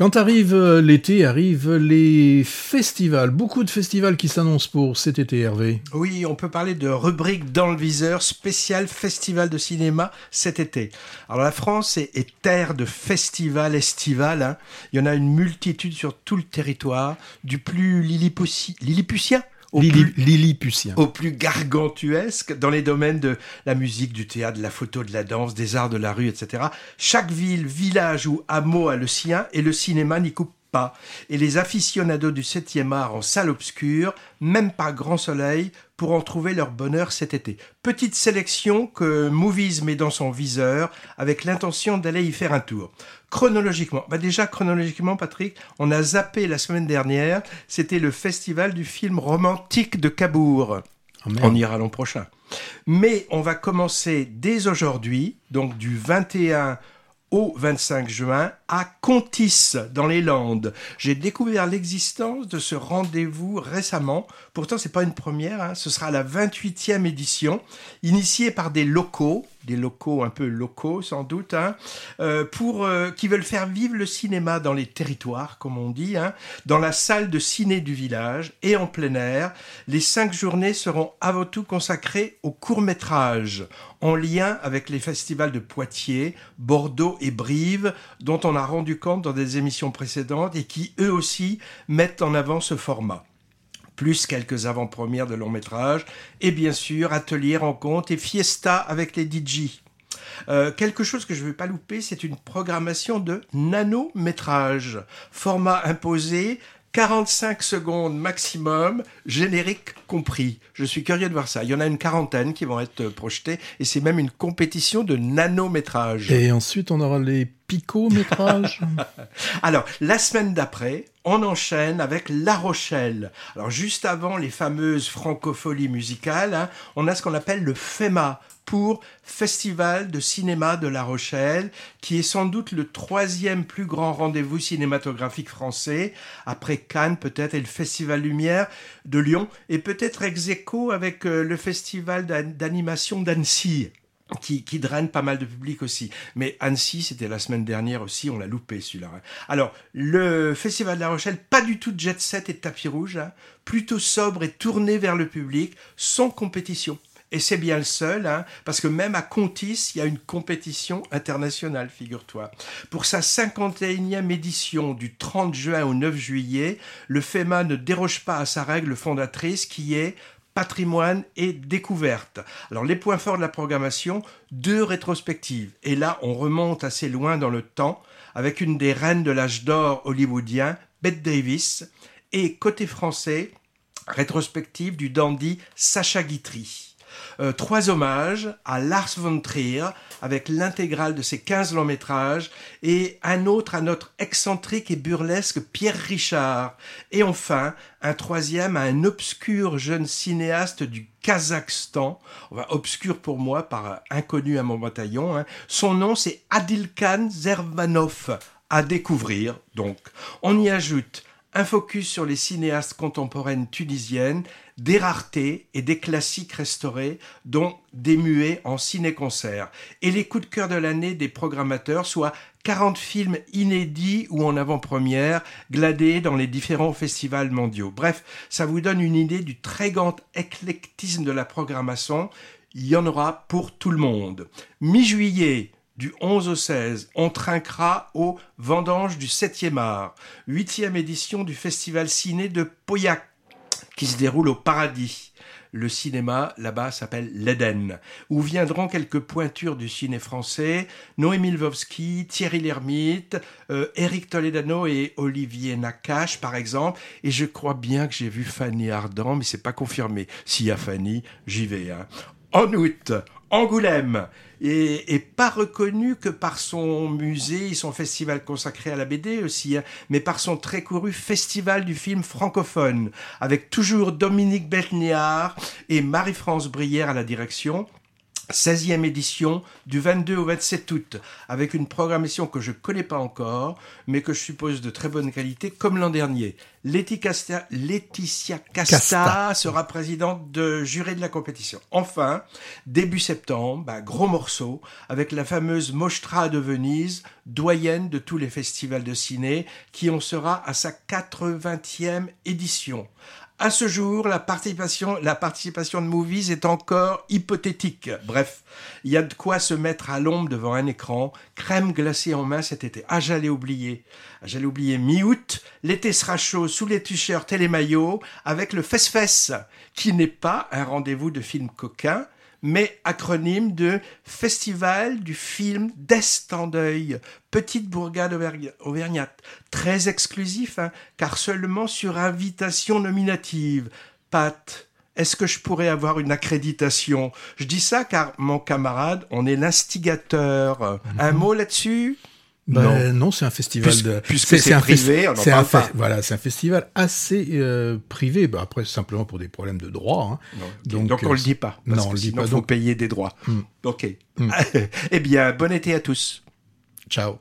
Quand arrive euh, l'été, arrivent les festivals. Beaucoup de festivals qui s'annoncent pour cet été, Hervé. Oui, on peut parler de rubrique dans le viseur spécial festival de cinéma cet été. Alors la France est, terre de festivals estivales. Hein. Il y en a une multitude sur tout le territoire, du plus lilliputien au, plus, au plus gargantuesque dans les domaines de la musique, du théâtre, de la photo, de la danse, des arts de la rue, etc. Chaque ville, village ou hameau a le sien et le cinéma n'y coupe pas. Et les aficionados du 7e art en salle obscure, même par grand soleil, pour en trouver leur bonheur cet été. Petite sélection que Movies met dans son viseur avec l'intention d'aller y faire un tour. Chronologiquement, bah déjà chronologiquement Patrick, on a zappé la semaine dernière, c'était le festival du film romantique de Cabourg. Oh, on ira l'an prochain. Mais on va commencer dès aujourd'hui, donc du 21 au 25 juin à Contis dans les Landes. J'ai découvert l'existence de ce rendez-vous récemment. Pourtant, c'est pas une première. Hein. Ce sera la 28e édition, initiée par des locaux des locaux un peu locaux sans doute, hein, euh, pour euh, qui veulent faire vivre le cinéma dans les territoires, comme on dit, hein, dans la salle de ciné du village et en plein air. Les cinq journées seront avant tout consacrées au court métrage, en lien avec les festivals de Poitiers, Bordeaux et Brive, dont on a rendu compte dans des émissions précédentes et qui eux aussi mettent en avant ce format plus quelques avant-premières de long métrage, et bien sûr ateliers, rencontres et fiesta avec les DJ. Euh, quelque chose que je ne vais pas louper, c'est une programmation de nanométrage, format imposé 45 secondes maximum, générique compris. Je suis curieux de voir ça. Il y en a une quarantaine qui vont être projetées et c'est même une compétition de nanométrage. Et ensuite, on aura les picométrages. Alors, la semaine d'après, on enchaîne avec La Rochelle. Alors, juste avant les fameuses francopholies musicales, hein, on a ce qu'on appelle le FEMA, pour Festival de cinéma de La Rochelle, qui est sans doute le troisième plus grand rendez-vous cinématographique français, après Cannes peut-être et le Festival Lumière de Lyon, et peut-être ex aequo avec euh, le Festival d'animation d'Annecy. Qui, draine pas mal de public aussi. Mais Annecy, c'était la semaine dernière aussi, on l'a loupé celui-là. Alors, le Festival de La Rochelle, pas du tout jet set et tapis rouge, hein. plutôt sobre et tourné vers le public, sans compétition. Et c'est bien le seul, hein, parce que même à Contis, il y a une compétition internationale, figure-toi. Pour sa 51e édition du 30 juin au 9 juillet, le FEMA ne déroge pas à sa règle fondatrice qui est patrimoine et découverte. Alors les points forts de la programmation, deux rétrospectives. Et là, on remonte assez loin dans le temps avec une des reines de l'âge d'or hollywoodien, Bette Davis, et côté français, rétrospective du dandy Sacha Guitry. Euh, trois hommages à Lars von Trier avec l'intégrale de ses 15 longs métrages et un autre à notre excentrique et burlesque Pierre Richard. Et enfin, un troisième à un obscur jeune cinéaste du Kazakhstan, enfin, obscur pour moi par inconnu à mon bataillon. Hein. Son nom c'est Adilkan Zervanov. À découvrir, donc. On y ajoute un focus sur les cinéastes contemporaines tunisiennes, des raretés et des classiques restaurés, dont des muets en ciné-concert, et les coups de cœur de l'année des programmateurs, soit 40 films inédits ou en avant-première, gladés dans les différents festivals mondiaux. Bref, ça vous donne une idée du très grand éclectisme de la programmation. Il y en aura pour tout le monde. Mi-juillet, du 11 au 16, on trinquera au Vendange du 7e art, 8e édition du Festival Ciné de Pauillac, qui se déroule au Paradis. Le cinéma, là-bas, s'appelle l'Eden, où viendront quelques pointures du ciné français, Noémie Lvovsky, Thierry Lhermitte, euh, Eric Toledano et Olivier Nakache, par exemple. Et je crois bien que j'ai vu Fanny Ardant, mais c'est pas confirmé. S'il y a Fanny, j'y vais. Hein. En août, Angoulême. Et, pas reconnu que par son musée son festival consacré à la BD aussi, hein, mais par son très couru festival du film francophone, avec toujours Dominique Beltnéard et Marie-France Brière à la direction, 16e édition du 22 au 27 août, avec une programmation que je ne connais pas encore, mais que je suppose de très bonne qualité, comme l'an dernier. Laetitia Casta, Casta. sera présidente de jury de la compétition. Enfin, début septembre, bah, gros morceau, avec la fameuse Mostra de Venise, doyenne de tous les festivals de ciné, qui en sera à sa 80e édition. À ce jour, la participation, de Movies est encore hypothétique. Bref, il y a de quoi se mettre à l'ombre devant un écran, crème glacée en main cet été. Ah, j'allais oublier. Ah, J'allais oublier mi-août, l'été sera chaud sous les t-shirts et les maillots, avec le Fest-Fest, qui n'est pas un rendez-vous de film coquin, mais acronyme de Festival du film d'Est en deuil, petite bourgade auvergnate, très exclusif, hein, car seulement sur invitation nominative. Pat, est-ce que je pourrais avoir une accréditation? Je dis ça car mon camarade, on est l'instigateur. Un mot là-dessus? Ben, non, c'est un festival Puisque- de. puisque c'est un privé, on n'en c'est un parle pas. Voilà, c'est un festival assez euh, privé. Ben, après, simplement pour des problèmes de droit. hein. Donc, Donc, on euh, le dit pas. Parce non, on que le dit pas. faut Donc- payer des droits. Hmm. Ok. eh bien, bon été à tous. Ciao.